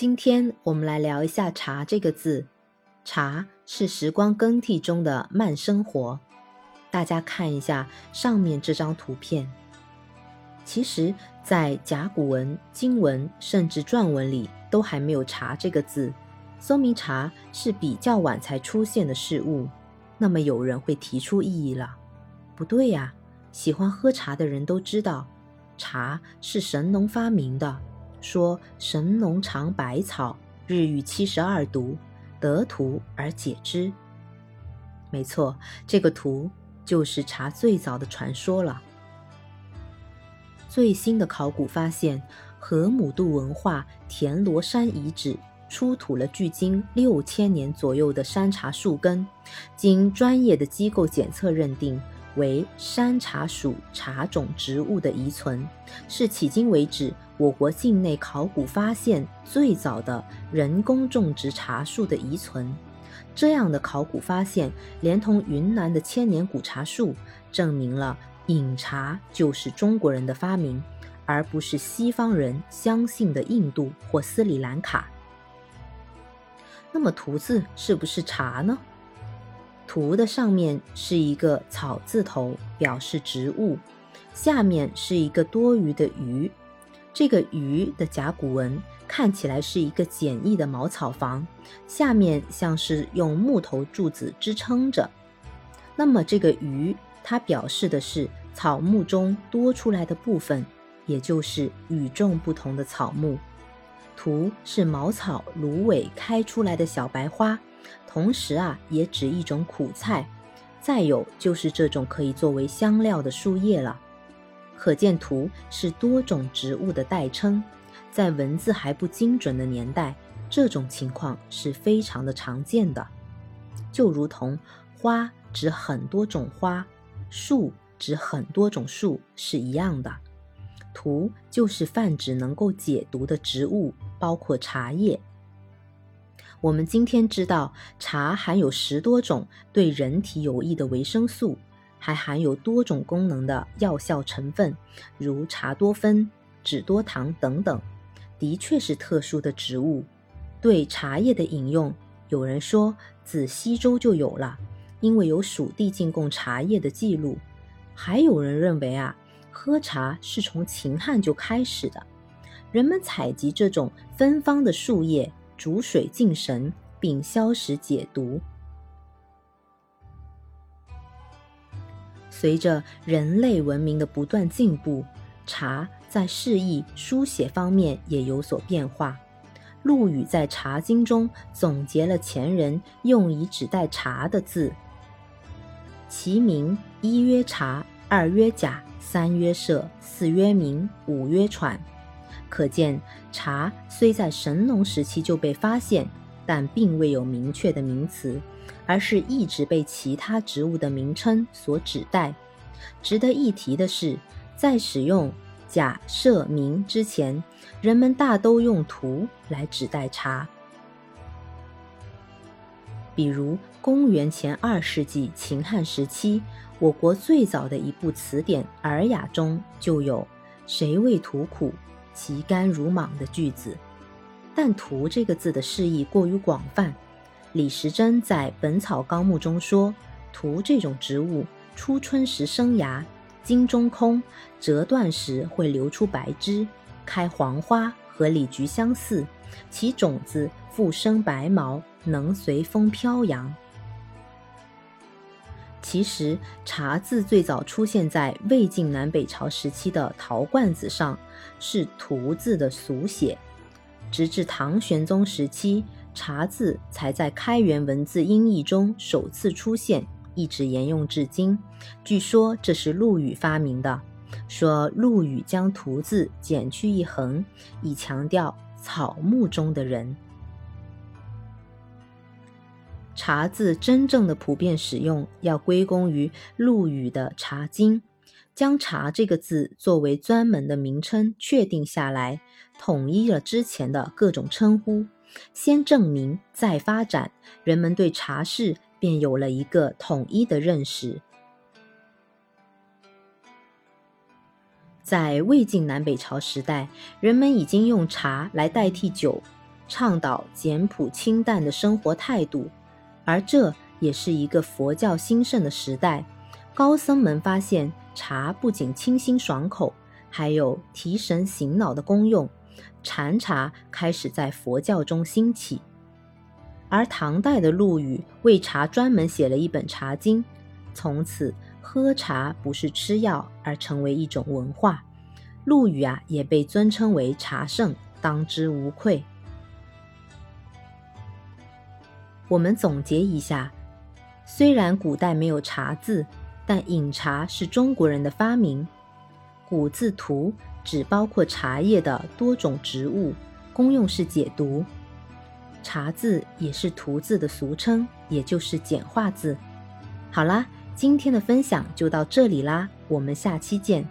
今天我们来聊一下“茶”这个字。茶是时光更替中的慢生活。大家看一下上面这张图片。其实，在甲骨文、金文甚至篆文里，都还没有“茶”这个字，说明茶是比较晚才出现的事物。那么，有人会提出异议了：不对呀，喜欢喝茶的人都知道，茶是神农发明的。说神农尝百草，日遇七十二毒，得图而解之。没错，这个图就是茶最早的传说了。最新的考古发现，河姆渡文化田螺山遗址出土了距今六千年左右的山茶树根，经专业的机构检测认定为山茶属茶种植物的遗存，是迄今为止我国境内考古发现最早的人工种植茶树的遗存。这样的考古发现，连同云南的千年古茶树，证明了。饮茶就是中国人的发明，而不是西方人相信的印度或斯里兰卡。那么“图”字是不是茶呢？“图”的上面是一个草字头，表示植物；下面是一个多余的“鱼”。这个“鱼”的甲骨文看起来是一个简易的茅草房，下面像是用木头柱子支撑着。那么这个“鱼”它表示的是。草木中多出来的部分，也就是与众不同的草木。图是茅草芦苇开出来的小白花，同时啊，也指一种苦菜。再有就是这种可以作为香料的树叶了。可见图是多种植物的代称，在文字还不精准的年代，这种情况是非常的常见的。就如同花指很多种花，树。指很多种树是一样的，图就是泛指能够解毒的植物，包括茶叶。我们今天知道，茶含有十多种对人体有益的维生素，还含有多种功能的药效成分，如茶多酚、脂多糖等等，的确是特殊的植物。对茶叶的饮用，有人说自西周就有了，因为有蜀地进贡茶叶的记录。还有人认为啊，喝茶是从秦汉就开始的，人们采集这种芬芳的树叶，煮水敬神，并消食解毒。随着人类文明的不断进步，茶在释义、书写方面也有所变化。陆羽在《茶经》中总结了前人用以指代茶的字。其名一曰茶，二曰甲，三曰歙，四曰明，五曰喘。可见茶虽在神农时期就被发现，但并未有明确的名词，而是一直被其他植物的名称所指代。值得一提的是，在使用假设名之前，人们大都用荼来指代茶。比如，公元前二世纪秦汉时期，我国最早的一部词典《尔雅》中就有“谁谓荼苦，其甘如莽”的句子。但“荼”这个字的释义过于广泛。李时珍在《本草纲目》中说：“荼这种植物，初春时生芽，茎中空，折断时会流出白汁，开黄花，和李菊相似，其种子复生白毛。”能随风飘扬。其实，茶字最早出现在魏晋南北朝时期的陶罐子上，是“荼”字的俗写。直至唐玄宗时期，茶字才在开元文字音译中首次出现，一直沿用至今。据说这是陆羽发明的，说陆羽将“荼”字减去一横，以强调草木中的人。茶字真正的普遍使用，要归功于陆羽的《茶经》，将“茶”这个字作为专门的名称确定下来，统一了之前的各种称呼，先证明再发展，人们对茶事便有了一个统一的认识。在魏晋南北朝时代，人们已经用茶来代替酒。倡导简朴清淡的生活态度，而这也是一个佛教兴盛的时代。高僧们发现茶不仅清新爽口，还有提神醒脑的功用，禅茶开始在佛教中兴起。而唐代的陆羽为茶专门写了一本茶经，从此喝茶不是吃药，而成为一种文化。陆羽啊，也被尊称为茶圣，当之无愧。我们总结一下，虽然古代没有茶字，但饮茶是中国人的发明。古字“荼”只包括茶叶的多种植物，功用是解毒。茶字也是“荼”字的俗称，也就是简化字。好啦，今天的分享就到这里啦，我们下期见。